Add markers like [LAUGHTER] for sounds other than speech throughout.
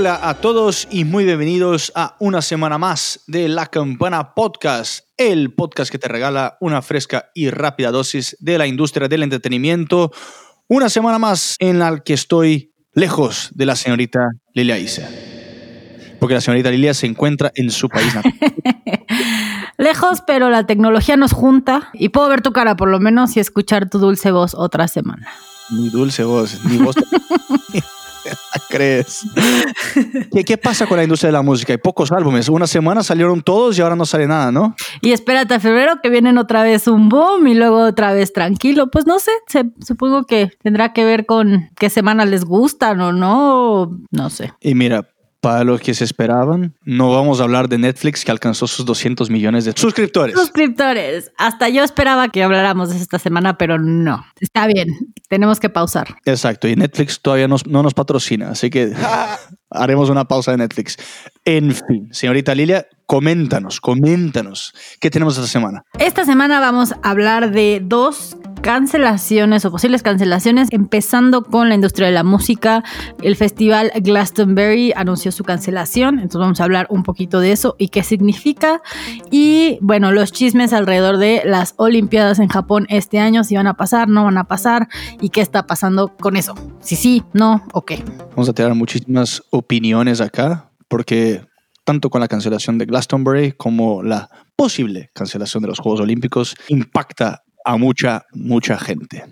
Hola a todos y muy bienvenidos a una semana más de La Campana Podcast, el podcast que te regala una fresca y rápida dosis de la industria del entretenimiento. Una semana más en la que estoy lejos de la señorita Lilia Isa. Porque la señorita Lilia se encuentra en su país natal. [LAUGHS] Lejos, pero la tecnología nos junta y puedo ver tu cara por lo menos y escuchar tu dulce voz otra semana. Mi dulce voz, mi voz. [LAUGHS] [LAUGHS] ¿Crees? ¿Qué, ¿Qué pasa con la industria de la música? Hay pocos álbumes. Una semana salieron todos y ahora no sale nada, ¿no? Y espérate a febrero que vienen otra vez un boom y luego otra vez tranquilo. Pues no sé, se- supongo que tendrá que ver con qué semana les gustan o no, no sé. Y mira, para los que se esperaban, no vamos a hablar de Netflix que alcanzó sus 200 millones de suscriptores. Suscriptores, hasta yo esperaba que habláramos de esta semana, pero no. Está bien, tenemos que pausar. Exacto, y Netflix todavía nos- no nos patrocina, así que [LAUGHS] haremos una pausa de Netflix. En fin, señorita Lilia, coméntanos, coméntanos, ¿qué tenemos esta semana? Esta semana vamos a hablar de dos cancelaciones o posibles cancelaciones, empezando con la industria de la música. El festival Glastonbury anunció su cancelación, entonces vamos a hablar un poquito de eso y qué significa. Y bueno, los chismes alrededor de las Olimpiadas en Japón este año, si van a pasar, no van a pasar y qué está pasando con eso. Si sí, no o qué. Vamos a tener muchísimas opiniones acá, porque tanto con la cancelación de Glastonbury como la posible cancelación de los Juegos Olímpicos impacta a mucha, mucha gente.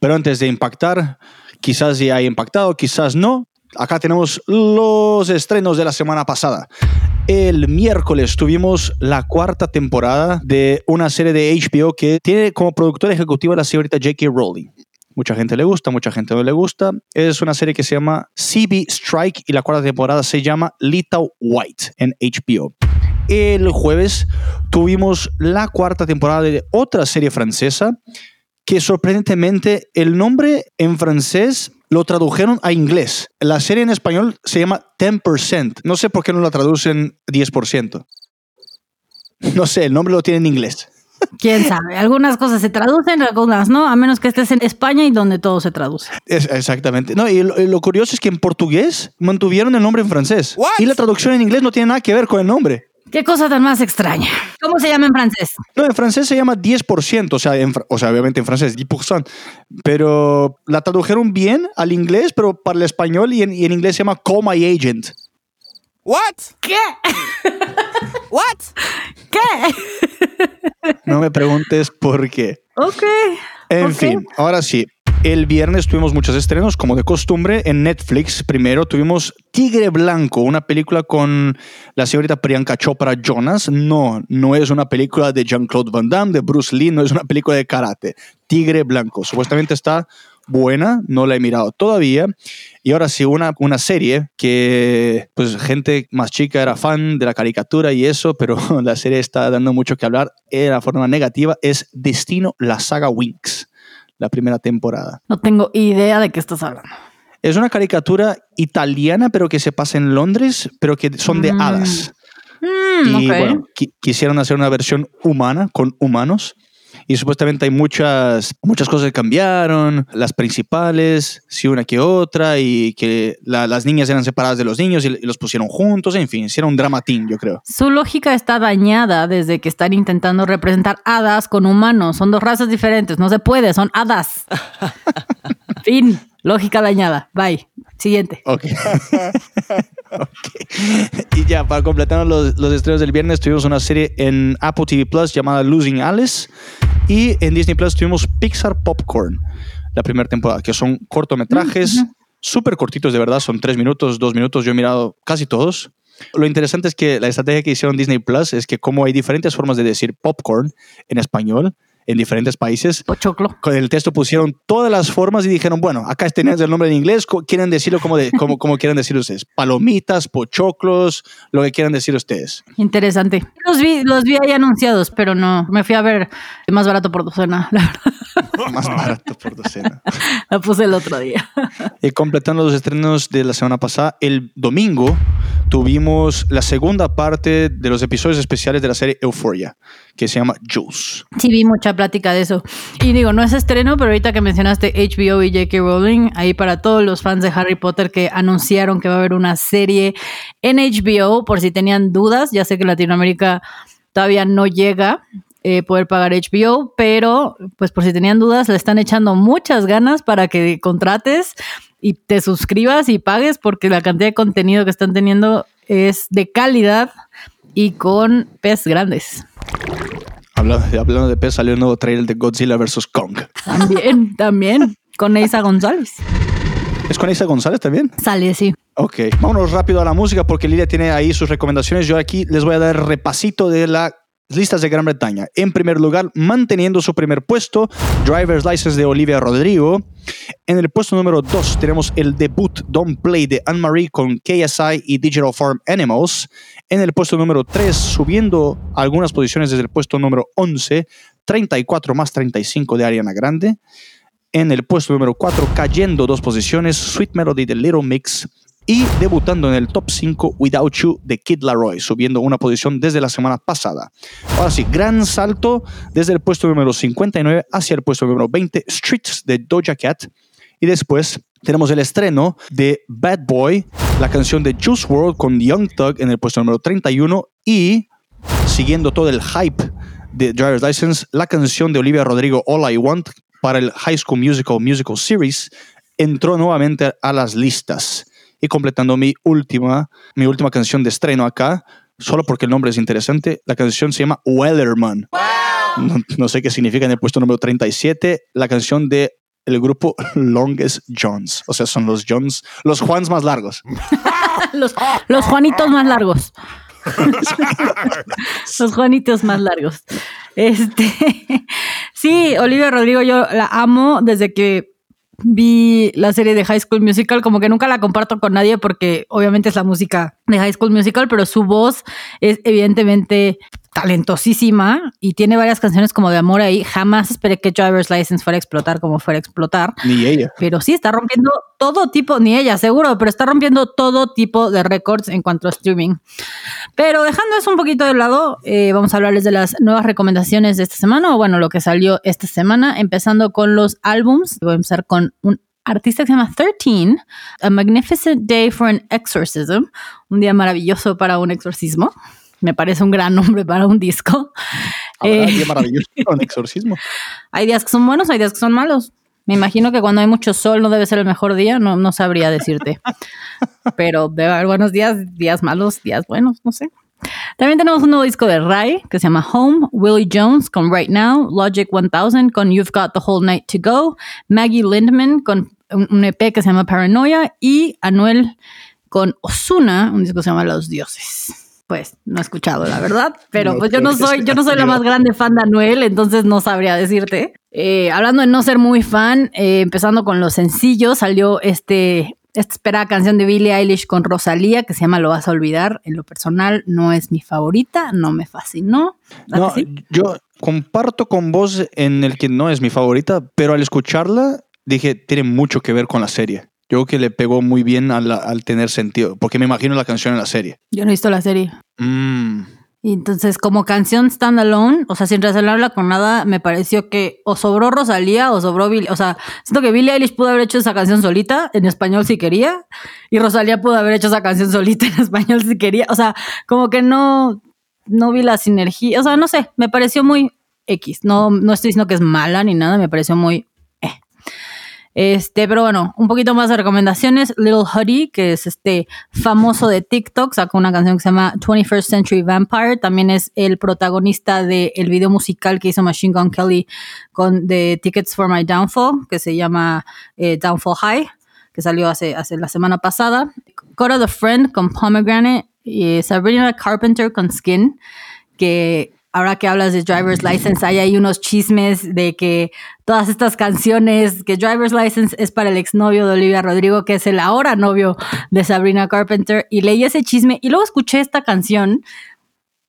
Pero antes de impactar, quizás ya haya impactado, quizás no. Acá tenemos los estrenos de la semana pasada. El miércoles tuvimos la cuarta temporada de una serie de HBO que tiene como productora ejecutiva la señorita J.K. Rowling. Mucha gente le gusta, mucha gente no le gusta. Es una serie que se llama CB Strike y la cuarta temporada se llama Little White en HBO. El jueves tuvimos la cuarta temporada de otra serie francesa que sorprendentemente el nombre en francés lo tradujeron a inglés. La serie en español se llama 10%. No sé por qué no la traducen 10%. No sé, el nombre lo tiene en inglés. Quién sabe, algunas cosas se traducen, algunas no, a menos que estés en España y donde todo se traduce. Es- exactamente. No, y lo, y lo curioso es que en portugués mantuvieron el nombre en francés. Y la traducción en inglés no tiene nada que ver con el nombre. Qué cosa tan más extraña. ¿Cómo se llama en francés? No, en francés se llama 10%, o sea, en o sea, obviamente en francés 10%, pero la tradujeron bien al inglés, pero para el español y en, y en inglés se llama Call My Agent. What? ¿Qué? [LAUGHS] What? ¿Qué? No me preguntes por qué. Ok. En fin, ahora sí. El viernes tuvimos muchos estrenos, como de costumbre, en Netflix. Primero tuvimos Tigre Blanco, una película con la señorita Priyanka Chopra Jonas. No, no es una película de Jean-Claude Van Damme, de Bruce Lee, no es una película de karate. Tigre Blanco. Supuestamente está buena, no la he mirado todavía. Y ahora sí, una, una serie que, pues, gente más chica era fan de la caricatura y eso, pero [LAUGHS] la serie está dando mucho que hablar de la forma negativa. Es Destino, la saga Winx, la primera temporada. No tengo idea de qué estás hablando. Es una caricatura italiana, pero que se pasa en Londres, pero que son de Mm. hadas. Mm, y bueno, qui- quisieron hacer una versión humana con humanos. Y supuestamente hay muchas, muchas cosas que cambiaron, las principales, sí una que otra, y que la- las niñas eran separadas de los niños y, y los pusieron juntos, en fin, hicieron un dramatín, yo creo. Su lógica está dañada desde que están intentando representar hadas con humanos. Son dos razas diferentes. No se puede, son hadas. [LAUGHS] fin. Lógica dañada. Bye. Siguiente. Ok. [LAUGHS] Ok. Y ya, para completar los, los estrenos del viernes, tuvimos una serie en Apple TV Plus llamada Losing Alice. Y en Disney Plus tuvimos Pixar Popcorn, la primera temporada, que son cortometrajes Mm, ujú. súper cortitos, de verdad. Son tres minutos, dos minutos. Yo he mirado casi todos. Lo interesante es que la estrategia que hicieron Disney Plus es que, como hay diferentes formas de decir popcorn en español en diferentes países, Pochoclo. con el texto pusieron todas las formas y dijeron, bueno, acá tenés el nombre en inglés, quieren decirlo como, de, como, como quieran decir ustedes. Palomitas, pochoclos, lo que quieran decir ustedes. Interesante. Los vi, los vi ahí anunciados, pero no. Me fui a ver más barato por docena, [LAUGHS] la verdad. Más barato por docena. [LAUGHS] La puse el otro día. Y [LAUGHS] completando los estrenos de la semana pasada, el domingo tuvimos la segunda parte de los episodios especiales de la serie Euphoria, que se llama Juice. Sí, vi mucha plática de eso. Y digo, no es estreno, pero ahorita que mencionaste HBO y J.K. Rowling, ahí para todos los fans de Harry Potter que anunciaron que va a haber una serie en HBO, por si tenían dudas, ya sé que Latinoamérica todavía no llega. eh, poder pagar HBO, pero pues por si tenían dudas, le están echando muchas ganas para que contrates y te suscribas y pagues porque la cantidad de contenido que están teniendo es de calidad y con pez grandes. Hablando, hablando de pez, salió un nuevo trailer de Godzilla vs. Kong. También, [LAUGHS] también, con Neisa González. ¿Es con Isa González también? Sale, sí. Ok, vámonos rápido a la música porque Lilia tiene ahí sus recomendaciones. Yo aquí les voy a dar repasito de las listas de Gran Bretaña. En primer lugar, manteniendo su primer puesto, Driver's License de Olivia Rodrigo. En el puesto número 2 tenemos el debut Don't Play de Anne-Marie con KSI y Digital Farm Animals. En el puesto número 3, subiendo algunas posiciones desde el puesto número 11, 34 más 35 de Ariana Grande. En el puesto número 4, cayendo dos posiciones, Sweet Melody de Little Mix. Y debutando en el top 5, Without You de Kid Laroi, subiendo una posición desde la semana pasada. Ahora sí, gran salto desde el puesto número 59 hacia el puesto número 20, Streets de Doja Cat. Y después tenemos el estreno de Bad Boy, la canción de Juice World con Young Thug en el puesto número 31. Y siguiendo todo el hype de Driver's License, la canción de Olivia Rodrigo, All I Want, para el High School Musical Musical Series, entró nuevamente a las listas. Y completando mi última, mi última canción de estreno acá, solo porque el nombre es interesante, la canción se llama Wellerman. No, no sé qué significa en el puesto número 37, la canción de el grupo Longest Johns. O sea, son los Johns, los Juans más largos. [LAUGHS] Los, los Juanitos más largos. [LAUGHS] los Juanitos más largos. Este, [LAUGHS] sí, Olivia Rodrigo, yo la amo desde que vi la serie de High School Musical, como que nunca la comparto con nadie porque obviamente es la música de High School Musical, pero su voz es evidentemente talentosísima y tiene varias canciones como de amor ahí. Jamás esperé que Driver's License fuera a explotar como fuera a explotar. Ni ella. Pero sí, está rompiendo todo tipo, ni ella seguro, pero está rompiendo todo tipo de récords en cuanto a streaming. Pero dejando eso un poquito de lado, eh, vamos a hablarles de las nuevas recomendaciones de esta semana, o bueno, lo que salió esta semana, empezando con los álbums. Voy a empezar con un artista que se llama 13, A Magnificent Day for an Exorcism, un día maravilloso para un exorcismo. Me parece un gran nombre para un disco. Habrá Eh, día maravilloso [LAUGHS] un exorcismo. hay días que son buenos, hay días que son malos. Me imagino que cuando hay mucho sol no debe ser el mejor día, no, no sabría decirte. Pero debe haber buenos días, días malos, días buenos, no sé. También tenemos un nuevo disco de Rai que se llama Home, Willie Jones con Right Now, Logic 1000 con You've Got the Whole Night to Go, Maggie Lindman con un EP que se llama Paranoia y Anuel con Osuna, un disco que se llama Los Dioses. Pues no he escuchado, la verdad, pero No [LAUGHS] pues yo no soy, yo no soy la más grande fan de Anuel, entonces no sabría decirte. Eh, hablando de no ser muy fan, eh, empezando con los sencillos, salió este, esta esperada canción de Billie Eilish con Rosalía que se llama Lo vas a olvidar. En lo personal no es mi favorita, no me fascinó. ¿A No, sí? yo comparto con vos en el que no es mi favorita, pero al escucharla dije, tiene mucho que ver con la serie. Yo creo que le pegó muy bien al tener sentido, porque me imagino la canción en la serie. Yo no he visto la serie. Mm, Y entonces, como canción standalone, o sea, sin relacionarla con nada, me pareció que o sobró Rosalía o sobró Billie. O sea, siento que Billie Eilish pudo haber hecho esa canción solita, en español si quería, y Rosalía pudo haber hecho esa canción solita en [LAUGHS] español si quería. O sea, como que no, no vi la sinergia. O sea, no sé, me pareció muy X. No, no estoy diciendo que es mala ni nada, me pareció muy. Este, pero bueno, un poquito más de recomendaciones. Little Huddy, que es este famoso de TikTok, sacó una canción que se llama 21st Century Vampire. También es el protagonista del video musical que hizo Machine Gun Kelly con The Tickets for My Downfall, que se llama eh, Downfall High, que salió hace, hace la semana pasada. Cora the Friend con Pomegranate y Sabrina Carpenter con Skin, que ahora que hablas de Driver's License, hay ahí unos chismes de que todas estas canciones, que Driver's License es para el exnovio de Olivia Rodrigo, que es el ahora novio de Sabrina Carpenter, y leí ese chisme y luego escuché esta canción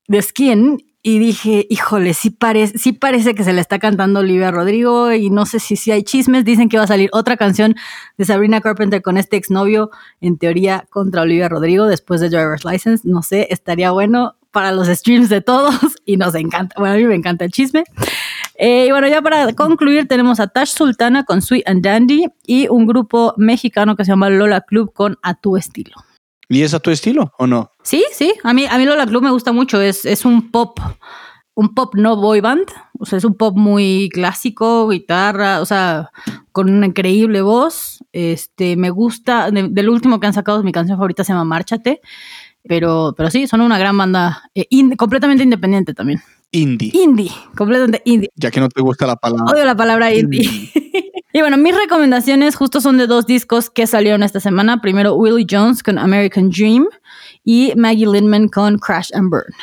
de Skin y dije, híjole, sí, parece, sí parece que se le está cantando Olivia Rodrigo y no sé si, si hay chismes. Dicen que va a salir otra canción de Sabrina Carpenter con este exnovio, en teoría, contra Olivia Rodrigo después de Driver's License. No sé, estaría bueno para los streams de todos [LAUGHS] y nos encanta. Bueno, a mí me encanta el chisme. Eh, y bueno, ya para concluir, tenemos a Tash Sultana con Sweet and Dandy y un grupo mexicano que se llama Lola Club con A Tu Estilo. ¿Y es a tu estilo o no? Sí, sí, a mí, a mí Lola Club me gusta mucho, es, es un pop, un pop no boy band, o sea, es un pop muy clásico, guitarra, o sea, con una increíble voz. Este, me gusta, de- del último que han sacado, mi canción favorita se llama Márchate, pero, pero sí, son una gran banda, eh, in- completamente independiente también. Indie. Indie, completamente indie. Ya que no te gusta la palabra. Odio la palabra indie. [LAUGHS] y bueno, mis recomendaciones justo son de dos discos que salieron esta semana. Primero, Willie Jones con American Dream y Maggie Lindman con Crash and Burn.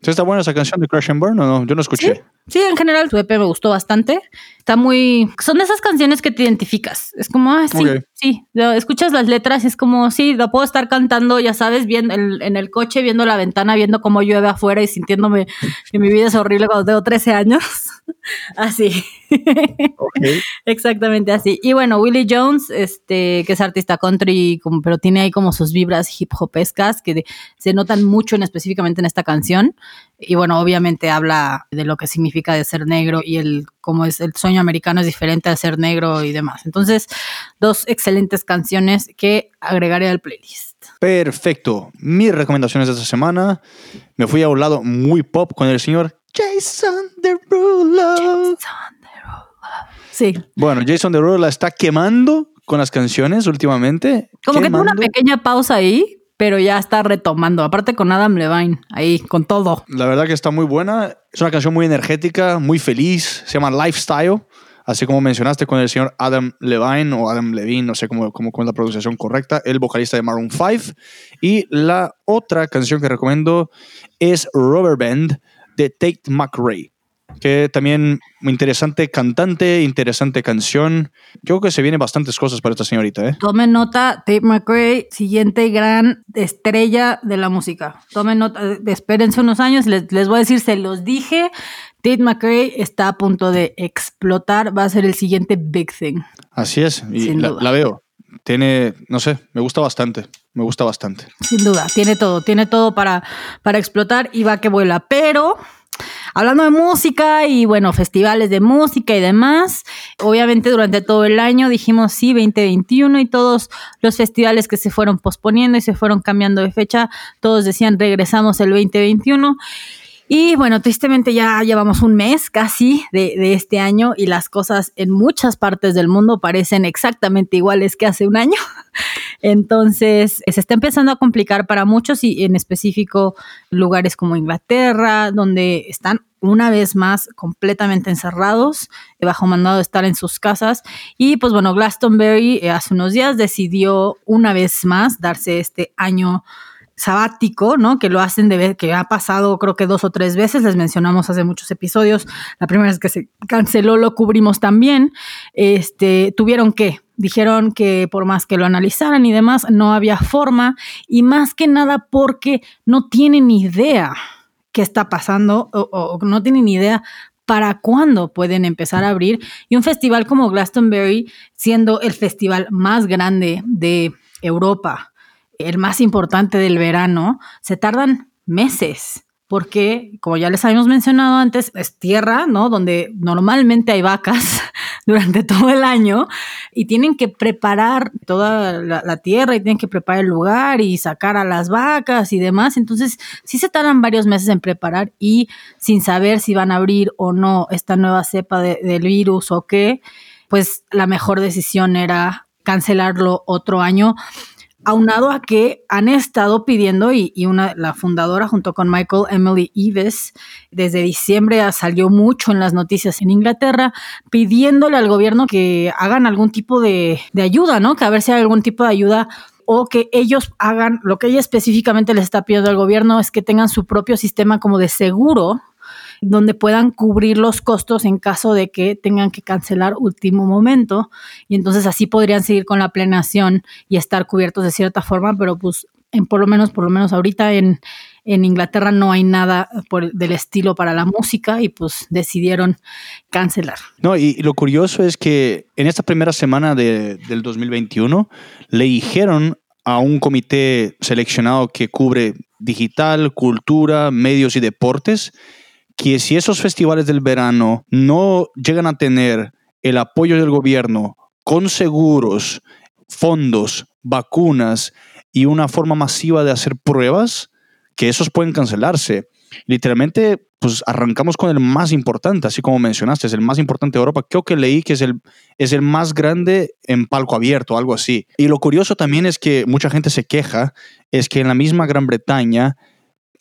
¿Está buena esa canción de Crash and Burn o no? Yo no escuché. Sí, en general su EP me gustó bastante. Está muy... Son de esas canciones que te identificas. Es como, ah, sí, Ok. sí. Escuchas las letras y es como, sí, lo puedo estar cantando, ya sabes, bien en, en el coche, viendo la ventana, viendo cómo llueve afuera y sintiéndome que mi vida es horrible cuando tengo 13 años. [LAUGHS] Así. Ok. [LAUGHS] Exactamente así. Y bueno, Willie Jones, este, que es artista country, como- pero tiene ahí como sus vibras hip hopescas que de- se notan mucho en, específicamente en esta canción. Y bueno, obviamente habla de lo que significa de ser negro y el cómo es el sueño americano es diferente a ser negro y demás. Entonces, dos excelentes canciones que agregaré al playlist. Perfecto. Mis recomendaciones de esta semana. Me fui a un lado muy pop con el señor Jason Derulo. Sí, Bueno, Jason Derulo la está quemando con las canciones últimamente. como que tuvo una pequeña pausa ahí, pero ya está retomando. Aparte con Adam Levine, ahí con todo. La verdad que está muy buena. Es una canción muy energética, muy feliz. Se llama Lifestyle. Así como mencionaste con el señor Adam Levine o Adam Levine, no sé cómo, cómo, la pronunciación correcta, el vocalista de Maroon 5. Y la otra canción que recomiendo es Rubber Band de Tate McRae, que también muy interesante cantante, interesante canción. Yo creo que se vienen bastantes cosas para esta señorita, ¿eh? Tomen nota, Tate McRae, siguiente gran estrella de la música. Tomen nota, espérense unos años, les, les voy a decir, se los dije, Tate McRae está a punto de explotar, va a ser el siguiente big thing. Así es, y la, la veo. Tiene, no sé, me gusta bastante, me gusta bastante. Sin duda, tiene todo, tiene todo para, para explotar y va que vuela. Pero hablando de música y bueno, festivales de música y demás, obviamente durante todo el año dijimos sí, 2021 y todos los festivales que se fueron posponiendo y se fueron cambiando de fecha, todos decían regresamos el 2021. Y bueno, tristemente ya llevamos un mes casi de, de este año y las cosas en muchas partes del mundo parecen exactamente iguales que hace un año. [LAUGHS] Entonces, se está empezando a complicar para muchos y en específico lugares como Inglaterra, donde están una vez más completamente encerrados, eh, bajo mandado de estar en sus casas. Y pues bueno, Glastonbury eh, hace unos días decidió una vez más darse este año sabático, ¿no? Que lo hacen de ver, que ha pasado creo que dos o tres veces, les mencionamos hace muchos episodios. La primera vez que se canceló lo cubrimos también. Este, tuvieron que, dijeron que por más que lo analizaran y demás, no había forma y más que nada porque no tienen idea qué está pasando o, o no tienen idea para cuándo pueden empezar a abrir. Y un festival como Glastonbury, siendo el festival más grande de Europa, el más importante del verano, se tardan meses. Porque, como ya les habíamos mencionado antes, es tierra, ¿no? Donde normalmente hay vacas [LAUGHS] durante todo el año y tienen que preparar toda la, tierra y tienen que preparar el lugar y sacar a las vacas y demás. Entonces, sí se tardan varios meses en preparar y sin saber si van a abrir o no esta nueva cepa de, del virus o qué, pues la mejor decisión era cancelarlo otro año aunado a que han estado pidiendo, y, y, una, la fundadora junto con Michael Emily Eves, desde diciembre salió mucho en las noticias en Inglaterra, pidiéndole al gobierno que hagan algún tipo de, de ayuda, ¿no? Que a ver si hay algún tipo de ayuda o que ellos hagan, lo que ella específicamente les está pidiendo al gobierno es que tengan su propio sistema como de seguro donde puedan cubrir los costos en caso de que tengan que cancelar último momento y entonces así podrían seguir con la plenación y estar cubiertos de cierta forma, pero pues en por lo menos por lo menos ahorita en en Inglaterra no hay nada por, del estilo para la música y pues decidieron cancelar. No, y, lo curioso es que en esta primera semana de, del 2021 le dijeron a un comité seleccionado que cubre digital, cultura, medios y deportes, que si esos festivales del verano no llegan a tener el apoyo del gobierno con seguros, fondos, vacunas y una forma masiva de hacer pruebas, que esos pueden cancelarse. Literalmente, pues arrancamos con el más importante, así como mencionaste, es el más importante de Europa. Creo que leí que es el, es el más grande en palco abierto, algo así. Y lo curioso también es que mucha gente se queja, es que en la misma Gran Bretaña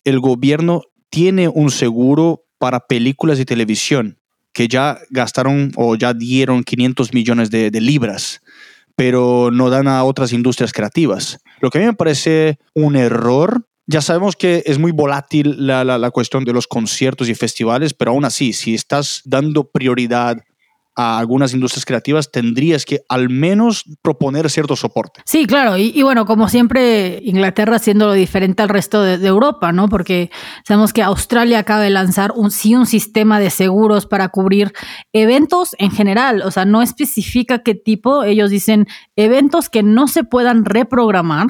el gobierno tiene un seguro para películas y televisión, que ya gastaron o ya dieron 500 millones de, libras, pero no dan a otras industrias creativas. Lo que a mí me parece un error ya sabemos que es muy volátil la, la, cuestión de los conciertos y festivales, pero aún así, si estás dando prioridad a algunas industrias creativas, tendrías que al menos proponer cierto soporte. Sí, claro. Y, bueno, como siempre, Inglaterra haciendo lo diferente al resto de, Europa, ¿no? Porque sabemos que Australia acaba de lanzar un, sí un sistema de seguros para cubrir eventos en general. O sea, no especifica qué tipo. Ellos dicen eventos que no se puedan reprogramar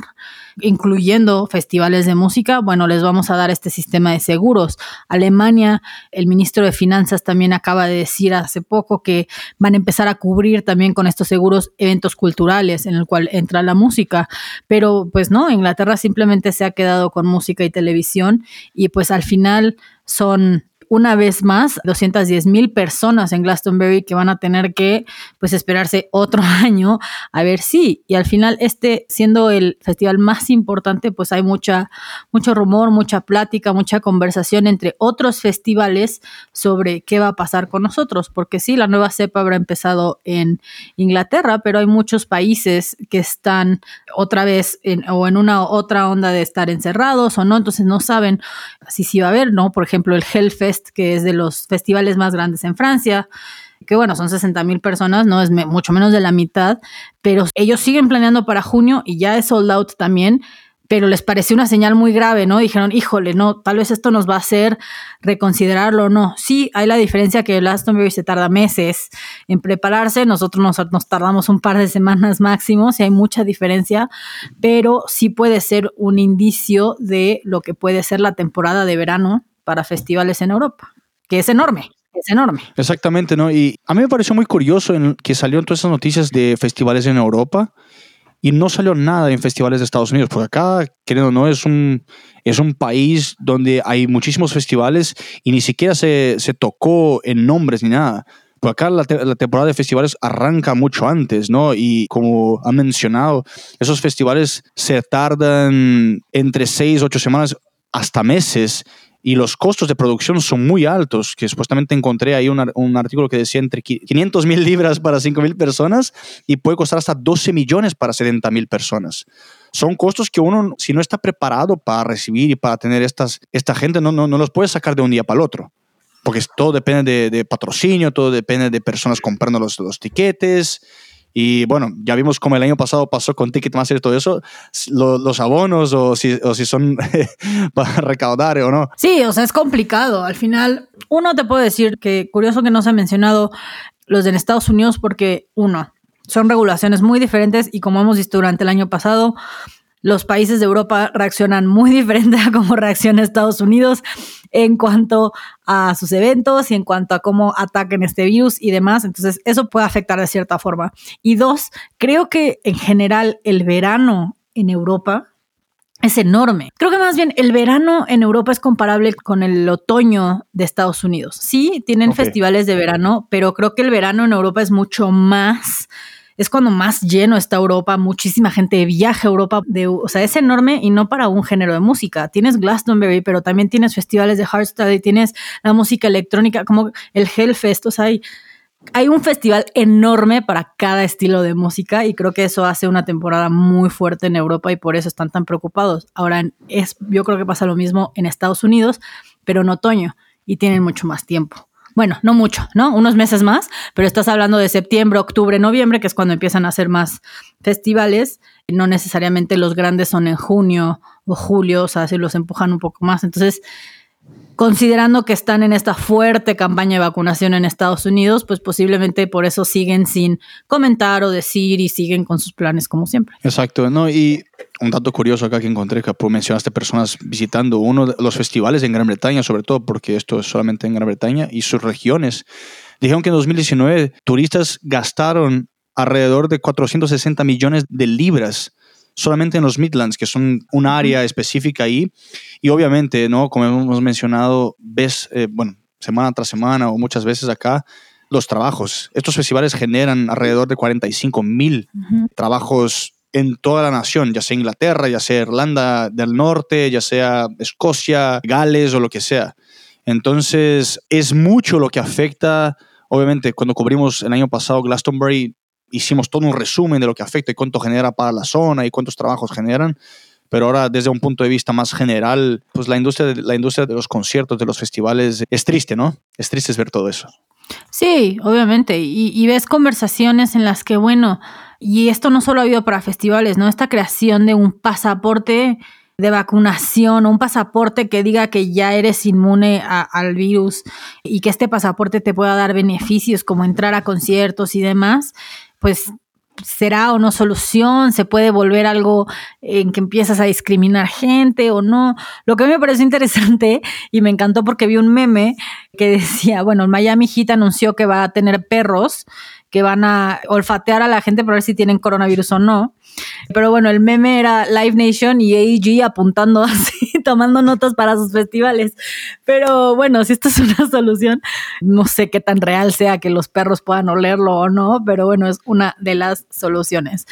incluyendo festivales de música, bueno, les vamos a dar este sistema de seguros. Alemania, el ministro de Finanzas también acaba de decir hace poco que van a empezar a cubrir también con estos seguros eventos culturales en el cual entra la música, pero pues no, Inglaterra simplemente se ha quedado con música y televisión y pues al final son una vez más 210 mil personas en Glastonbury que van a tener que pues esperarse otro [LAUGHS] año a ver si y al final este siendo el festival más importante pues hay mucha mucho rumor mucha plática mucha conversación entre otros festivales sobre qué va a pasar con nosotros porque sí la nueva cepa habrá empezado en Inglaterra pero hay muchos países que están otra vez en, o en una otra onda de estar encerrados o no entonces no saben si sí va a haber no por ejemplo el Hellfest que es de los festivales más grandes en Francia, que bueno, son 60 mil personas, no es mucho menos de la mitad, pero ellos siguen planeando para junio y ya es sold out también, pero les pareció una señal muy grave, ¿no? Dijeron, híjole, no, tal vez esto nos va a hacer reconsiderarlo o no. Sí, hay la diferencia que el Astonbury se tarda meses en prepararse, nosotros nos, tardamos un par de semanas máximo, si hay mucha diferencia, pero sí puede ser un indicio de lo que puede ser la temporada de verano para festivales en Europa, que es enorme. Es enorme. Exactamente, ¿no? Y a mí me pareció muy curioso en que salieron todas esas noticias de festivales en Europa y no salió nada en festivales de Estados Unidos, porque acá, querido no, es un, es un país donde hay muchísimos festivales y ni siquiera se, se tocó en nombres ni nada. Porque acá la, la, temporada de festivales arranca mucho antes, ¿no? Y como han mencionado, esos festivales se tardan entre seis, ocho semanas hasta meses y los costos de producción son muy altos, que supuestamente encontré ahí un, artículo que decía entre 500 mil libras para 5 mil personas y puede costar hasta 12 millones para 70 mil personas. Son costos que uno, si no está preparado para recibir y para tener estas, esta gente, no, no, no los puede sacar de un día para el otro. Porque todo depende de, de patrocinio, todo depende de personas comprando los, los tiquetes, y bueno, ya vimos cómo el año pasado pasó con Ticketmaster y todo eso, los abonos o si, o si son [LAUGHS] para recaudar o no. Sí, o sea, es complicado. Al final, uno te puede decir que curioso que no se ha mencionado los de Estados Unidos porque, uno, son regulaciones muy diferentes y como hemos visto durante el año pasado, los países de Europa reaccionan muy [LAUGHS] diferente a cómo reacciona Estados Unidos en cuanto a sus eventos y en cuanto a cómo ataquen este virus y demás. Entonces, eso puede afectar de cierta forma. Y dos, creo que en general el verano en Europa es enorme. Creo que más bien el verano en Europa es comparable con el otoño de Estados Unidos. Sí, tienen festivales de verano, pero creo que el verano en Europa es mucho más es cuando más lleno está Europa, muchísima gente viaja a Europa, de, o sea, es enorme y no para un género de música. Tienes Glastonbury, pero también tienes festivales de hardstyle, tienes la música electrónica como el Hellfest, o sea, hay, hay un festival enorme para cada estilo de música y creo que eso hace una temporada muy fuerte en Europa y por eso están tan preocupados. Ahora, es, yo creo que pasa lo mismo en Estados Unidos, pero en otoño y tienen mucho más tiempo Bueno, no mucho, ¿no? Unos meses más, pero estás hablando de septiembre, octubre, noviembre, que es cuando empiezan a hacer más festivales. No necesariamente los grandes son en junio o julio, o sea, si los empujan un poco más. Entonces, considerando que están en esta fuerte campaña de vacunación en Estados Unidos, pues posiblemente por eso siguen sin comentar o decir y siguen con sus planes como siempre. Exacto, ¿no? Y un dato curioso acá que encontré, que mencionaste personas visitando uno de los festivales en Gran Bretaña, sobre todo porque esto es solamente en Gran Bretaña y sus regiones. Dijeron que en 2019 turistas gastaron alrededor de 460 millones de libras solamente en los Midlands, que son un área específica ahí. Y obviamente, ¿no? Como hemos mencionado, ves, eh, bueno, semana tras semana o muchas veces acá, los trabajos. Estos festivales generan alrededor de 45 mil trabajos en toda la nación, ya sea Inglaterra, ya sea Irlanda del Norte, ya sea Escocia, Gales o lo que sea. Entonces, es mucho lo que afecta. Obviamente, cuando cubrimos el año pasado Glastonbury, hicimos todo un resumen de lo que afecta y cuánto genera para la zona y cuántos trabajos generan. Pero ahora, desde un punto de vista más general, pues la industria, la industria de los conciertos, de los festivales, es triste, ¿no? Es triste ver todo eso. Sí, obviamente. Y, y, ves conversaciones en las que, bueno, y esto no solo ha habido para festivales, ¿no? Esta creación de un pasaporte de vacunación un pasaporte que diga que ya eres inmune al virus y que este pasaporte te pueda dar beneficios como entrar a conciertos y demás, pues será o no solución, se puede volver algo en que empiezas a discriminar gente o no. Lo que a mí me pareció interesante y me encantó porque vi un meme que decía, bueno, Miami Heat anunció que va a tener perros que van a olfatear a la gente para ver si tienen coronavirus o no. Pero bueno, el meme era Live Nation y AEG apuntando [LAUGHS] así, tomando notas para sus festivales. Pero bueno, si esto es una [LAUGHS] solución, no sé qué tan real sea que los perros puedan olerlo o no, pero bueno, es una de las soluciones.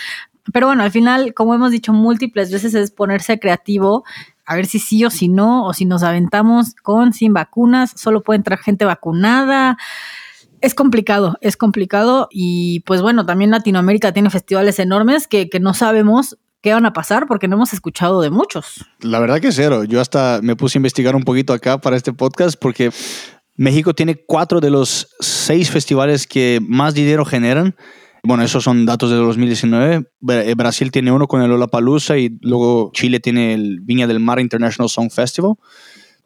Pero bueno, al final, como hemos dicho múltiples veces, es ponerse creativo a ver si sí o si no, o si nos aventamos con, sin vacunas, solo puede entrar gente vacunada. Es complicado, es complicado y pues bueno, también Latinoamérica tiene festivales enormes que, que no sabemos qué van a pasar porque no hemos escuchado de muchos. La verdad que cero. Yo hasta me puse a investigar un poquito acá para este podcast porque México tiene cuatro de los seis festivales que más dinero generan. Bueno, esos son datos de 2019. Eh, Brasil tiene uno con el Lollapalooza y luego Chile tiene el Viña del Mar International Song Festival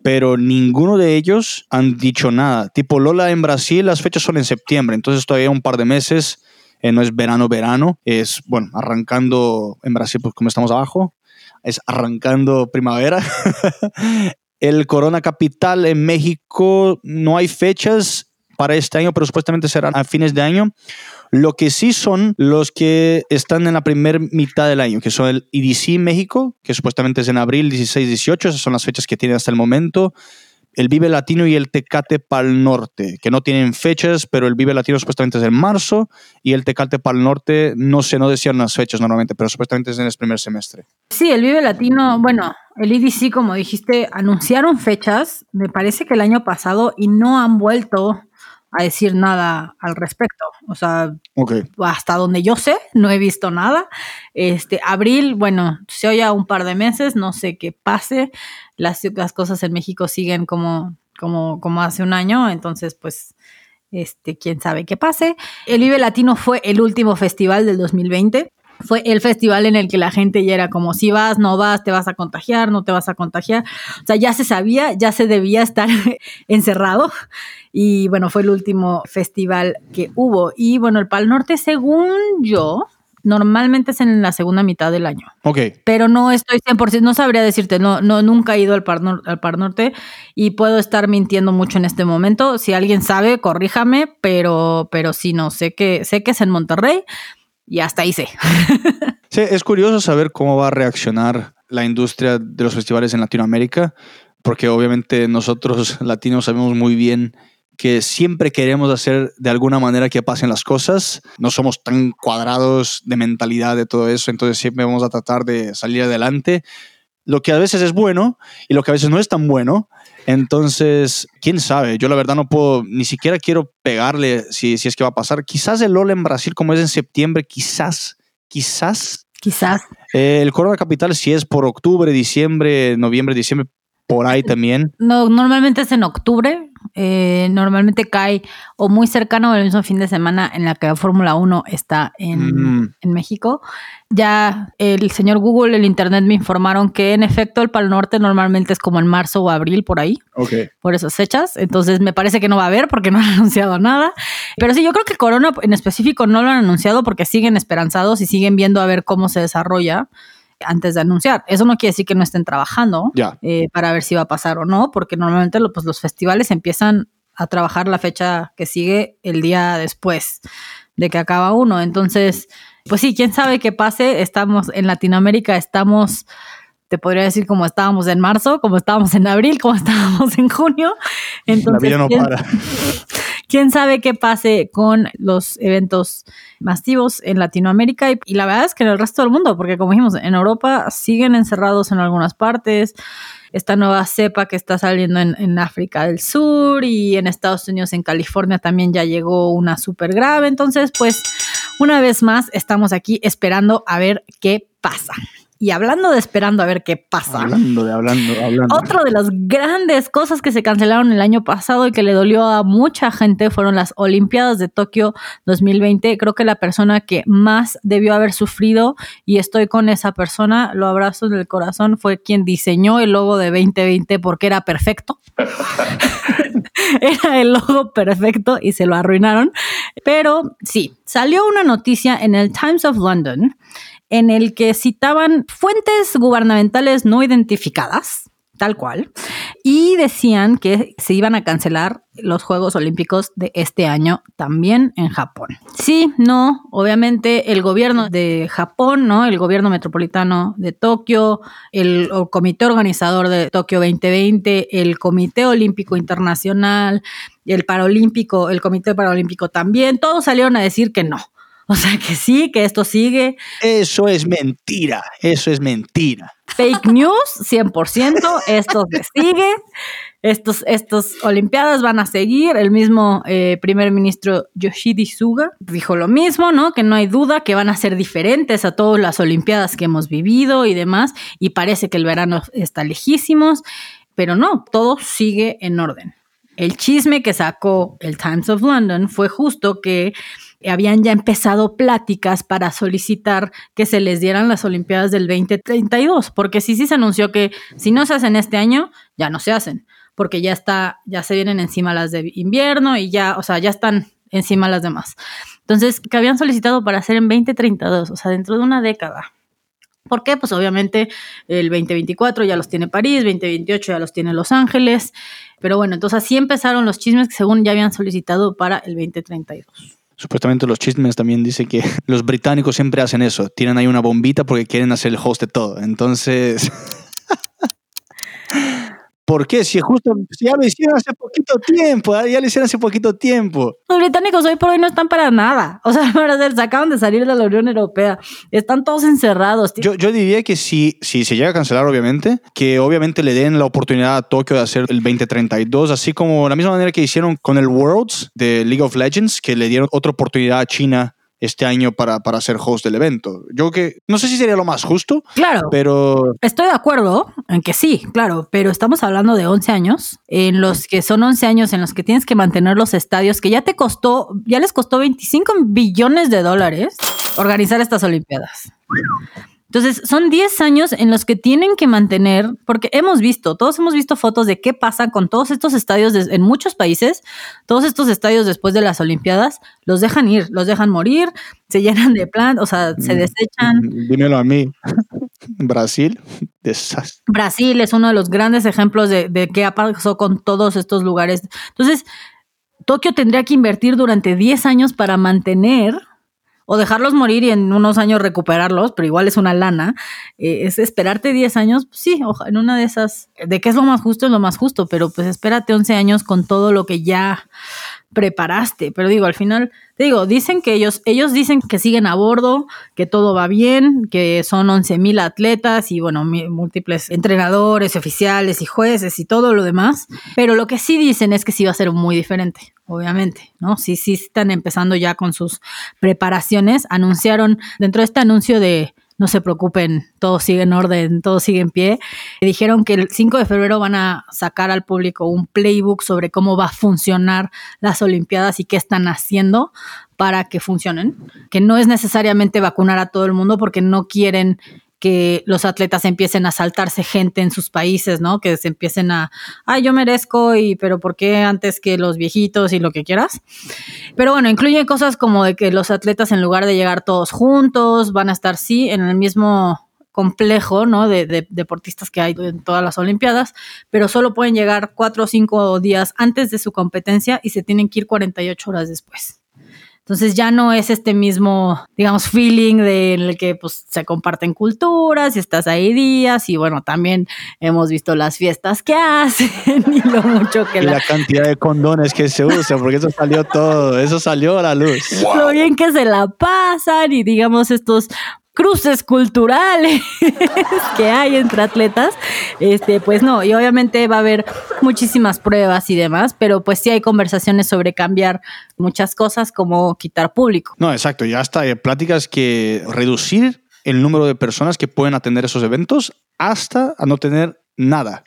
pero ninguno de ellos han dicho nada. Tipo Lola en Brasil, las fechas son en septiembre, entonces todavía un par de meses, eh, no es verano, verano, es, bueno, arrancando en Brasil, pues como estamos abajo, es arrancando primavera. [LAUGHS] El Corona Capital en México no hay fechas para este año, pero supuestamente serán a fines de año. Lo que sí son los que están en la primera mitad del año, que son el EDC México, que supuestamente es en abril 16-18, esas son las fechas que tienen hasta el momento. El Vive Latino y el Tecate Pal Norte, que no tienen fechas, pero el Vive Latino supuestamente es en marzo y el Tecate Pal Norte no sé, no decían las fechas normalmente, pero supuestamente es en el primer semestre. Sí, el Vive Latino, bueno, el EDC, como dijiste, anunciaron fechas, me parece que el año pasado y no han vuelto a decir nada al respecto. O sea, hasta donde yo sé, no he visto nada. Este, abril, bueno, se oye un par de meses, no sé qué pase. Las, las cosas en México siguen como, como, como hace un año, entonces, pues, este, quién sabe qué pase. El Vive Latino fue el último festival del 2020 fue el festival en el que la gente ya era como, si vas, no vas, te vas a contagiar, no te vas a contagiar. O sea, ya se sabía, ya se debía estar [LAUGHS] encerrado. Y bueno, fue el último festival que hubo. Y bueno, el Pal Norte, según yo, normalmente es en la segunda mitad del año. Ok. Pero no estoy 100%, no sabría decirte, no, no, nunca he ido al Par, al Par Norte y puedo estar mintiendo mucho en este momento. Si alguien sabe, corríjame, pero, pero sí, no, sé que, sé que es en Monterrey y hasta ahí [LAUGHS] sí, es curioso saber cómo va a reaccionar la industria de los festivales en Latinoamérica, porque obviamente nosotros latinos sabemos muy bien que siempre queremos hacer de alguna manera que pasen las cosas. No somos tan cuadrados de mentalidad de todo eso, entonces siempre vamos a tratar de salir adelante. Lo que a veces es bueno y lo que a veces no es tan bueno. Entonces, quién sabe, yo la verdad no puedo, ni siquiera quiero pegarle si, si es que va a pasar. Quizás el LOL en Brasil, como es en septiembre, quizás, quizás. Quizás. Eh, el Corona Capital, si es por octubre, diciembre, noviembre, diciembre, por ahí también. No, normalmente es en octubre, Eh, normalmente cae o muy cercano al mismo fin de semana en la que la Fórmula 1 está en, Mm. en México. Ya el señor Google, el Internet me informaron que en efecto el Pal Norte normalmente es como en marzo o abril por ahí Ok. por esas fechas. Entonces me parece que no va a haber porque [LAUGHS] no han anunciado nada. Pero sí, yo creo que Corona en específico no lo han anunciado porque siguen esperanzados y siguen viendo a ver cómo se desarrolla antes de anunciar. Eso no quiere decir que no estén trabajando eh, para ver si va a pasar o no, porque normalmente lo- pues, los festivales empiezan a trabajar la fecha que sigue el día después de que acaba uno. Entonces, pues sí, quién sabe qué pase. Estamos en Latinoamérica, estamos, te podría decir como estábamos en marzo, como estábamos en abril, como [LAUGHS] estábamos en junio. Entonces, la vida no ¿quién- para. [LAUGHS] quién sabe qué pase con los eventos masivos en Latinoamérica y, la verdad es que en el resto del mundo, porque como dijimos, en Europa siguen encerrados en algunas partes, esta nueva cepa que está saliendo en, en África del Sur y en Estados Unidos, en California también ya llegó una súper grave, entonces pues una vez más estamos aquí esperando a ver qué pasa. Y hablando de esperando a ver qué pasa. Hablando de hablando, hablando. Otro de las grandes cosas que se cancelaron el año pasado y que le dolió a mucha gente fueron las Olimpiadas de Tokio 2020. Creo que la persona que más debió haber sufrido, y estoy con esa persona, lo abrazo en el corazón, fue quien diseñó el logo de 2020 porque era perfecto. [LAUGHS] era el logo perfecto y se lo arruinaron. Pero sí, salió una noticia en el Times of London en el que citaban fuentes gubernamentales no identificadas, tal cual, y decían que se iban a cancelar los Juegos Olímpicos de este año también en Japón. Sí, no, obviamente el gobierno de Japón, ¿no? El gobierno metropolitano de Tokio, el, el comité organizador de Tokio 2020, el Comité Olímpico Internacional, el Paralímpico, el Comité Paralímpico también, todos salieron a decir que no. [LAUGHS] O sea que sí, que esto sigue. Eso es mentira. Eso es mentira. Fake news, 100%. Esto se sigue. Estos, estos Olimpiadas van a seguir. El mismo eh, primer ministro Yoshidi Suga dijo lo mismo, ¿no? Que no hay duda que van a ser diferentes a todas las Olimpiadas que hemos vivido y demás. Y parece que el verano está lejísimos. Pero no, todo sigue en orden. El chisme que sacó el Times of London fue justo que habían ya empezado pláticas para solicitar que se les dieran las Olimpiadas del 2032, porque sí, sí se anunció que si no se hacen este año, ya no se hacen, porque ya está, ya se vienen encima las de invierno y ya, o sea, ya están encima las demás. Entonces, que habían solicitado para hacer en 2032, o sea, dentro de una década. ¿Por qué? Pues obviamente el 2024 ya los tiene París, 2028 ya los tiene Los Ángeles, pero bueno, entonces así empezaron los chismes que según ya habían solicitado para el 2032. Supuestamente los chismes también dicen que [LAUGHS] los británicos siempre hacen eso. Tienen ahí una bombita porque quieren hacer el host de todo. Entonces... [LAUGHS] ¿Por qué? Si justo si ya lo hicieron hace poquito tiempo, ya lo hicieron hace poquito tiempo. Los británicos hoy por hoy no están para nada. O sea, [LAUGHS] se acaban de salir de la Unión Europea. Están todos encerrados. Yo, yo diría que si, si se llega a cancelar, obviamente, que obviamente le den la oportunidad a Tokio de hacer el 2032, así como la misma manera que hicieron con el Worlds de League of Legends, que le dieron otra oportunidad a China este año para, para ser host del evento. Yo que no sé si sería lo más justo, Claro. pero Estoy de acuerdo en que sí, claro, pero estamos hablando de 11 años, en los que son 11 años en los que tienes que mantener los estadios, que ya te costó, ya les costó 25 billones de dólares organizar estas Olimpiadas. Entonces, son 10 años en los que tienen que mantener, porque hemos visto, todos hemos visto fotos de qué pasa con todos estos estadios de- en muchos países, todos estos estadios después de las Olimpiadas, los dejan ir, los dejan morir, se llenan de plan, o sea, se desechan. dímelo a mí. [LAUGHS] Brasil, desastre. Brasil es uno de los grandes ejemplos de, de qué pasó con todos estos lugares. Entonces, Tokio tendría que invertir durante 10 años para mantener o dejarlos morir y en unos años recuperarlos, pero igual es una lana. Eh, es esperarte 10 años, pues sí, oja- en una de esas, de qué es lo más justo, es lo más justo, pero pues espérate 11 años con todo lo que ya preparaste. Pero digo, al final, te digo, dicen que ellos, ellos dicen que siguen a bordo, que todo va bien, que son 11 mil atletas y bueno, múltiples entrenadores, oficiales y jueces y todo lo demás. Pero lo que sí dicen es que sí va a ser muy diferente, obviamente, ¿no? Sí, sí están empezando ya con sus preparaciones. Anunciaron dentro de este anuncio de no se preocupen, todo sigue en orden, todo sigue en pie. Dijeron que el 5 de febrero van a sacar al público un playbook sobre cómo va a funcionar las Olimpiadas y qué están haciendo para que funcionen, que no es necesariamente vacunar a todo el mundo porque no quieren que los atletas empiecen a saltarse gente en sus países, ¿no? Que se empiecen a, ay, yo merezco, y pero ¿por qué antes que los viejitos y lo que quieras? Pero bueno, incluye cosas como de que los atletas en lugar de llegar todos juntos, van a estar sí en el mismo complejo, ¿no? De, de deportistas que hay en todas las Olimpiadas, pero solo pueden llegar cuatro o cinco días antes de su competencia y se tienen que ir 48 horas después. Entonces ya no es este mismo, digamos, feeling de en el que pues se comparten culturas y estás ahí días y bueno, también hemos visto las fiestas que hacen [LAUGHS] y lo mucho que Y la cantidad de condones que se usa, porque eso salió todo, eso salió a la luz. lo bien que se la pasan y digamos estos cruces culturales [LAUGHS] que hay entre atletas, este, pues no, y obviamente va a haber muchísimas pruebas y demás, pero pues sí hay conversaciones sobre cambiar muchas cosas como quitar público. No, exacto, ya está, hay pláticas que reducir el número de personas que pueden atender esos eventos hasta a no tener nada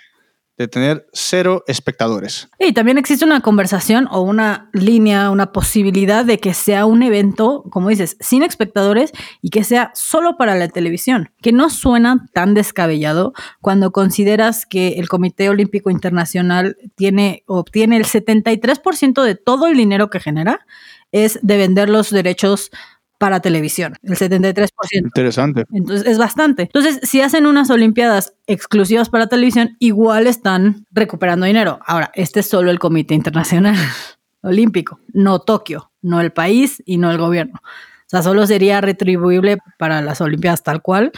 de tener cero espectadores. Y también existe una conversación o una línea, una posibilidad de que sea un evento, como dices, sin espectadores y que sea solo para la televisión, que no suena tan descabellado cuando consideras que el Comité Olímpico Internacional tiene, obtiene el 73% de todo el dinero que genera es de vender los derechos para televisión, el 73%. Interesante. Entonces es bastante. Entonces, si hacen unas Olimpiadas exclusivas para televisión, igual están recuperando dinero. Ahora, este es solo el Comité Internacional [LAUGHS] Olímpico, no Tokio, no el país y no el gobierno. O sea, solo sería retribuible para las Olimpiadas tal cual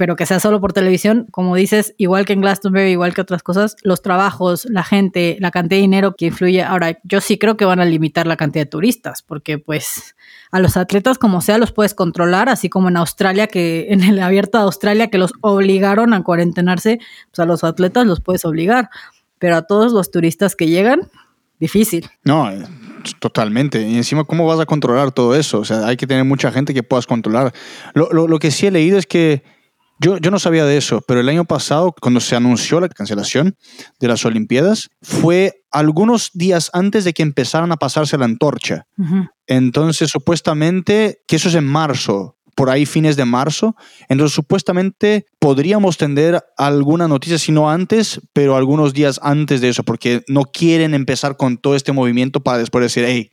pero que sea solo por televisión, como dices, igual que en Glastonbury, igual que otras cosas, los trabajos, la gente, la cantidad de dinero que influye. Ahora, yo sí creo que van a limitar la cantidad de turistas, porque pues a los atletas como sea los puedes controlar, así como en Australia, que [LAUGHS] en el abierto de Australia, que los obligaron a cuarentenarse, pues a los atletas los puedes obligar, pero a todos los turistas que llegan, difícil. No, eh, totalmente. Y encima, ¿cómo vas a controlar todo eso? O sea, hay que tener mucha gente que puedas controlar. Lo, lo, lo que sí he leído es que yo, yo no sabía de eso, pero el año pasado, cuando se anunció la cancelación de las Olimpiadas, fue algunos días antes de que empezaran a pasarse la antorcha. Entonces, supuestamente, que eso es en marzo, por ahí fines de marzo. Entonces, supuestamente podríamos tener alguna noticia, si no antes, pero algunos días antes de eso, porque no quieren empezar con todo este movimiento para después decir, hey,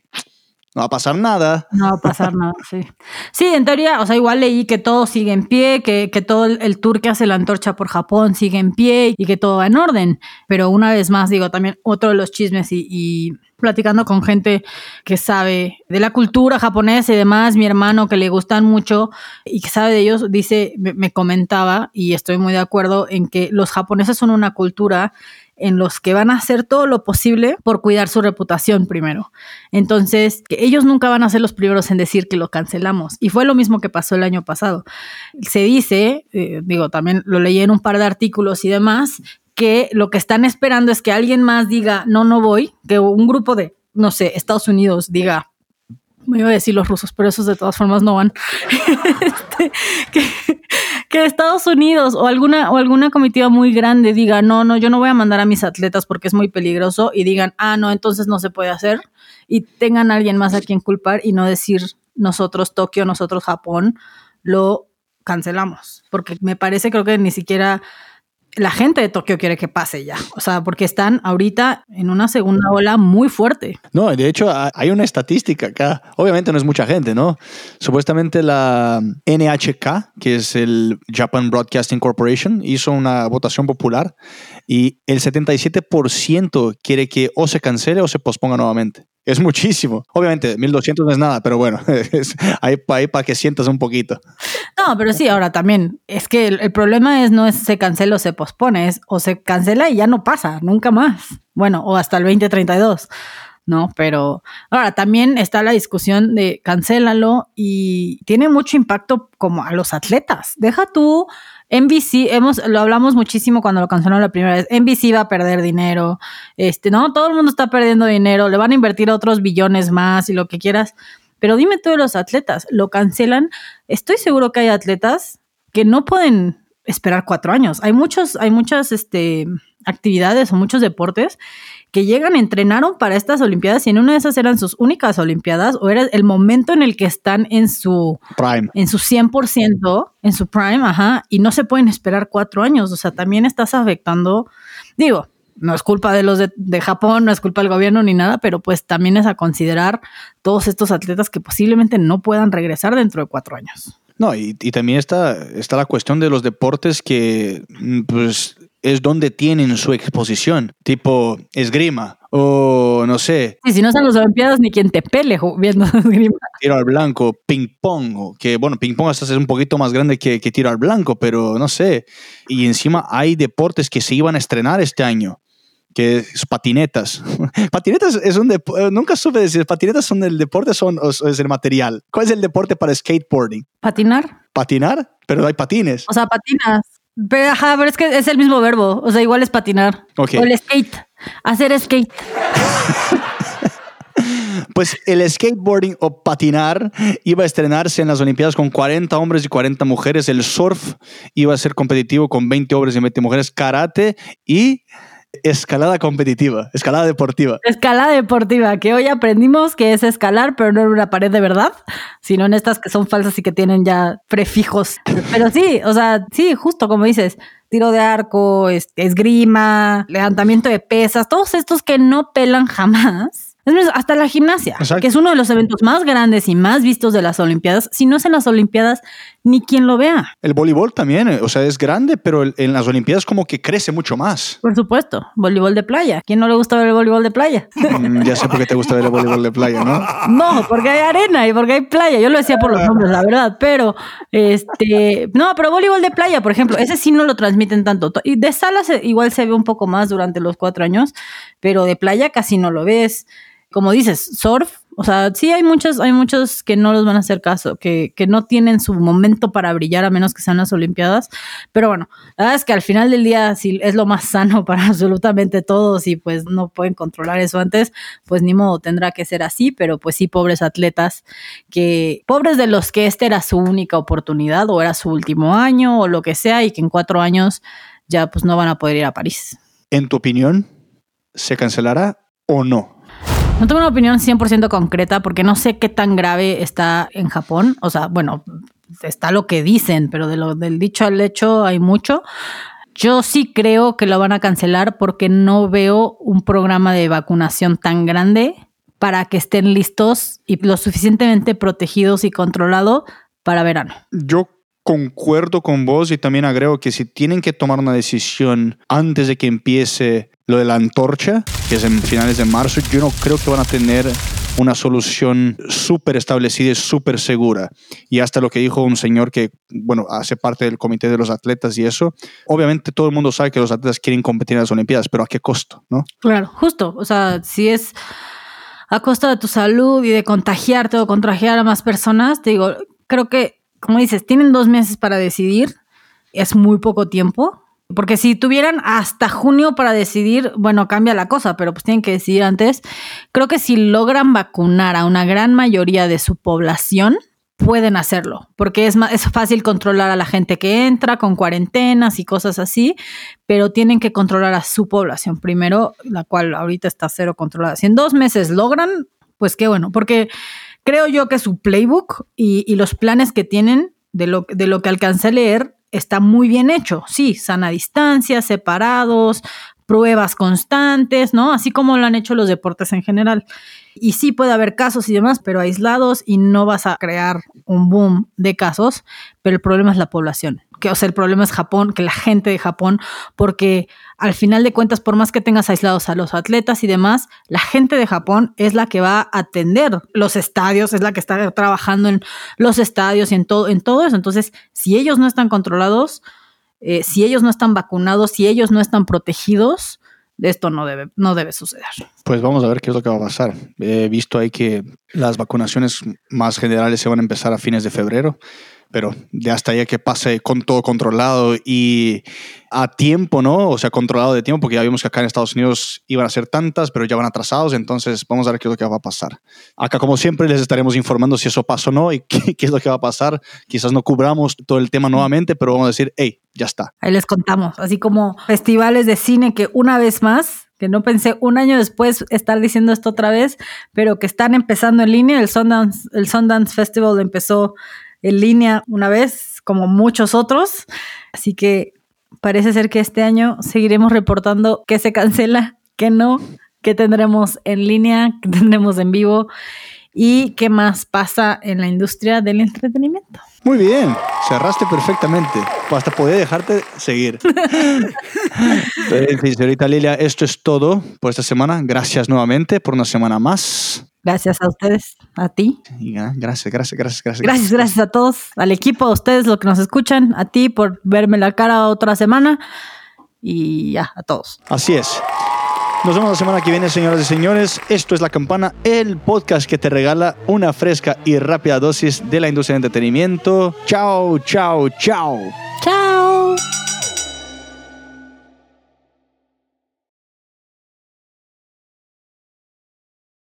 no va a pasar nada. No va a pasar nada, sí. Sí, en teoría, o sea, igual leí que todo sigue en pie, que, que todo el, tour que hace la antorcha por Japón sigue en pie y que todo va en orden. Pero una vez más, digo, también otro de los chismes y, y platicando con gente que sabe de la cultura japonesa y demás, mi hermano que le gustan mucho y que sabe de ellos, dice, me, me comentaba, y estoy muy de acuerdo en que los japoneses son una cultura en los que van a hacer todo lo posible por cuidar su reputación primero. Entonces, que ellos nunca van a ser los primeros en decir que lo cancelamos. Y fue lo mismo que pasó el año pasado. Se dice, eh, digo, también lo leí en un par de artículos y demás, que lo que están esperando es que alguien más diga, no, no voy, que un grupo de, no sé, Estados Unidos diga, me iba a decir los rusos, pero esos de todas formas no van. [LAUGHS] este, que, que, Estados Unidos o alguna, o alguna comitiva muy grande diga, no, no, yo no voy a mandar a mis atletas porque es muy peligroso y digan, ah, no, entonces no se puede hacer y tengan a alguien más a quien culpar y no decir nosotros Tokio, nosotros Japón, lo cancelamos. Porque me parece, creo que ni siquiera la gente de Tokio quiere que pase ya. O sea, porque están ahorita en una segunda ola muy fuerte. No, de hecho hay una estadística acá. Obviamente no es mucha gente, ¿no? Supuestamente la NHK, que es el Japan Broadcasting Corporation, hizo una votación popular y el 77% quiere que o se cancele o se posponga nuevamente. Es muchísimo. Obviamente, 1200 no es nada, pero bueno, [LAUGHS] es ahí, para que sientas un poquito. No, pero sí, ahora también, es que el, el, problema es no es se cancela o se pospone, es o se cancela y ya no pasa, nunca más. Bueno, o hasta el 2032, ¿no? Pero ahora también está la discusión de cancélalo y tiene mucho impacto como a los atletas. Deja tú NBC, hemos, lo hablamos muchísimo cuando lo cancelaron la primera vez. NBC va a perder dinero. Este, no, todo el mundo está perdiendo dinero. Le van a invertir otros billones más y lo que quieras. Pero dime tú de los atletas, lo cancelan. Estoy seguro que hay atletas que no pueden esperar cuatro años. Hay muchos, hay muchas este, actividades o muchos deportes que llegan, entrenaron para estas Olimpiadas y en una de esas eran sus únicas Olimpiadas o era el momento en el que están en su Prime. en su 100%, en su prime, ajá, y no se pueden esperar cuatro años. O sea, también estás afectando, digo, no es culpa de los de, de Japón, no es culpa del gobierno ni nada, pero pues también es a considerar todos estos atletas que posiblemente no puedan regresar dentro de cuatro años. No, y, y también está, está la cuestión de los deportes que mm, pues, es donde tienen su exposición, tipo esgrima o no sé, Y si no son las Olimpiadas, ni quien te pele viendo [LAUGHS] esgrima. tiro al blanco, ping pong, que bueno, ping pong hasta es un poquito más grande que, que tiro al blanco, pero no sé. Y encima hay deportes que se iban a estrenar este año, que es patinetas. [LAUGHS] patinetas es un deporte, nunca supe decir, patinetas son el deporte son, o es el material. ¿Cuál es el deporte para skateboarding? ¿Patinar? Patinar, pero hay patines. O sea, patinas. Pero, ajá, pero es que es el mismo verbo. O sea, igual es patinar. O el skate. Hacer skate. [LAUGHS] Pues el skateboarding o patinar iba a estrenarse en las Olimpiadas con 40 hombres y 40 mujeres. El surf iba a ser competitivo con 20 hombres y 20 mujeres. Karate y escalada competitiva, escalada deportiva. Escalada deportiva, que hoy aprendimos que es escalar, pero no en una pared de verdad, sino en estas que son falsas y que tienen ya prefijos. Pero sí, o sea, sí, justo como dices, tiro de arco, es- esgrima, levantamiento de pesas, todos estos que no pelan jamás. Hasta la gimnasia, Exacto. que es uno de los eventos más grandes y más vistos de las Olimpiadas. Si no es en las Olimpiadas, ni quien lo vea. El voleibol también, eh, o sea, es grande, pero en las Olimpiadas como que crece mucho más. Por supuesto, voleibol de playa. ¿Quién no le gusta ver el voleibol de playa? Mm, ya sé por qué te gusta ver el voleibol de playa, ¿no? No, porque hay arena y porque hay playa. Yo lo decía por los nombres, la verdad. Pero, este, no, pero voleibol de playa, por ejemplo, ese sí no lo transmiten tanto. Y de sala se- igual se ve un poco más durante los cuatro años, pero de playa casi no lo ves. Como dices, surf. O sea, sí hay muchos, hay muchos que no los van a hacer caso, que, que no tienen su momento para brillar a menos que sean las Olimpiadas. Pero bueno, la verdad es que al final del día, si es lo más sano [LAUGHS] para absolutamente todos y pues no pueden controlar eso antes, pues ni modo, tendrá que ser así, pero pues sí, pobres atletas que, pobres de los que esta era su única oportunidad o era su último año o lo que sea y que en cuatro años ya pues no van a poder ir a París. En tu opinión, ¿se cancelará o no? No tengo una opinión 100% concreta porque no sé qué tan grave está en Japón. O sea, bueno, está lo que dicen, pero de lo del dicho al hecho hay mucho. Yo sí creo que lo van a cancelar porque no veo un programa de vacunación tan grande para que estén listos y lo suficientemente protegidos y controlados para verano. Yo concuerdo con vos y también agrego que si tienen que tomar una decisión antes de que empiece lo de la antorcha, que es en finales de marzo, yo no creo que van a tener una solución súper establecida y súper segura. Y hasta lo que dijo un señor que, bueno, hace parte del comité de los atletas y eso, obviamente todo el mundo sabe que los atletas quieren competir en las Olimpiadas, pero ¿a qué costo? ¿no? Claro, justo. O sea, si es a costa de tu salud y de contagiarte o contagiar a más personas, te digo, creo que, como dices, tienen dos meses para decidir. Es muy poco tiempo. Porque si tuvieran hasta junio para decidir, bueno, cambia la cosa, pero pues tienen que decidir antes. Creo que si logran vacunar a una gran mayoría de su población, pueden hacerlo, porque es, más, es fácil controlar a la gente que entra con cuarentenas y cosas así, pero tienen que controlar a su población primero, la cual ahorita está cero controlada. Si en dos meses logran, pues qué bueno, porque creo yo que su playbook y, y los planes que tienen de lo, de lo que alcancé a leer está muy bien hecho. Sí, sana distancia, separados, pruebas constantes, ¿no? Así como lo han hecho los deportes en general. Y sí puede haber casos y demás, pero aislados y no vas a crear un boom de casos, pero el problema es la población. Que, o sea, el problema es Japón, que la gente de Japón, porque al final de cuentas, por más que tengas aislados a los atletas y demás, la gente de Japón es la que va a atender los estadios, es la que está trabajando en los estadios y en todo, en todo eso. Entonces, si ellos no están controlados, eh, si ellos no están vacunados, si ellos no están protegidos, esto no debe, no debe suceder. Pues vamos a ver qué es lo que va a pasar. He visto ahí que las vacunaciones más generales se van a empezar a fines de febrero. Pero de hasta ahí que pase con todo controlado y a tiempo, ¿no? O sea, controlado de tiempo, porque ya vimos que acá en Estados Unidos iban a ser tantas, pero ya van atrasados, entonces vamos a ver qué es lo que va a pasar. Acá, como siempre, les estaremos informando si eso pasa o no y [LAUGHS] qué, qué es lo que va a pasar. Quizás no cubramos todo el tema nuevamente, pero vamos a decir, hey, ya está. Ahí les contamos, así como festivales de cine que una vez más que no pensé un año después estar diciendo esto otra vez, pero que están empezando en línea. El Sundance, el Sundance Festival empezó en línea una vez, como muchos otros. Así que parece ser que este año seguiremos reportando que se cancela, que no, que tendremos en línea, que tendremos en vivo y qué más pasa en la industria del entretenimiento. Muy bien, cerraste perfectamente. Hasta poder dejarte seguir. en [LAUGHS] fin, señorita Lilia, esto es todo por esta semana. Gracias nuevamente por una semana más. Gracias a ustedes, a ti. Gracias, gracias, gracias, gracias. Gracias, gracias a todos, al equipo, a ustedes, los que nos escuchan, a ti por verme la cara otra semana y ya, a todos. Así es. Nos vemos la semana que viene, señoras y señores. Esto es La Campana, el podcast que te regala una fresca y rápida dosis de la industria del entretenimiento. Chao, chao, chao. Chao.